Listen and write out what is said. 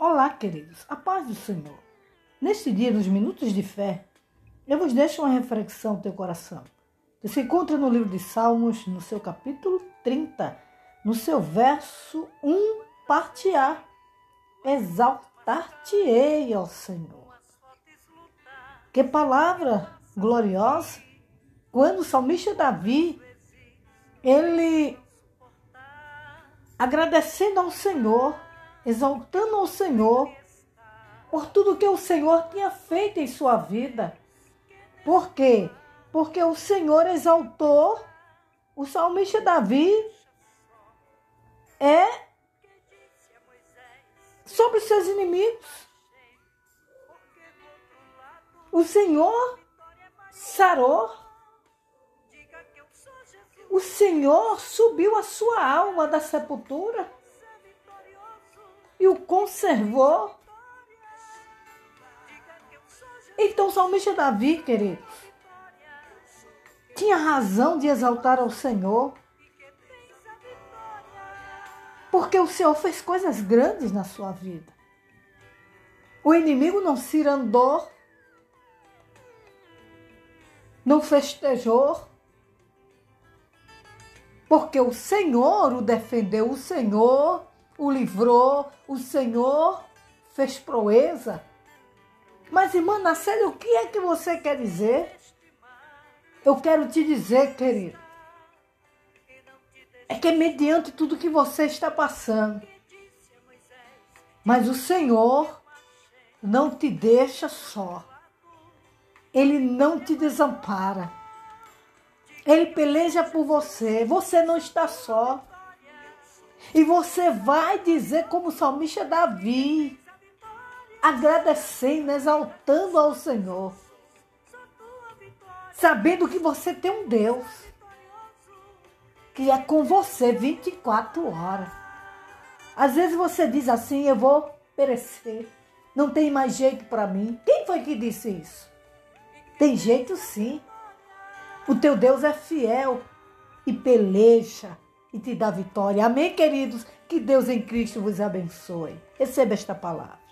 Olá, queridos, a paz do Senhor. Neste dia, nos minutos de fé, eu vos deixo uma reflexão no teu coração, que se encontra no livro de Salmos, no seu capítulo 30, no seu verso 1, parte A. Exaltar-te-ei, ó Senhor. Que palavra gloriosa! Quando o salmista Davi, ele agradecendo ao Senhor, exaltando ao Senhor por tudo que o Senhor tinha feito em sua vida. Por quê? Porque o Senhor exaltou o salmista Davi é sobre os seus inimigos. O Senhor sarou. O Senhor subiu a sua alma da sepultura e o conservou. Então, o salmista Davi, queridos, tinha razão de exaltar ao Senhor, porque o Senhor fez coisas grandes na sua vida. O inimigo não se andou, não festejou, porque o Senhor o defendeu, o Senhor o livrou, o Senhor fez proeza. Mas, irmã Nacelle, o que é que você quer dizer? Eu quero te dizer, querido, é que mediante tudo que você está passando. Mas o Senhor não te deixa só. Ele não te desampara. Ele peleja por você. Você não está só. E você vai dizer como o salmista Davi, agradecendo, exaltando ao Senhor, sabendo que você tem um Deus que é com você 24 horas. Às vezes você diz assim: eu vou perecer, não tem mais jeito para mim. Quem foi que disse isso? Tem jeito sim. O teu Deus é fiel e peleja e te dá vitória. Amém, queridos? Que Deus em Cristo vos abençoe. Receba esta palavra.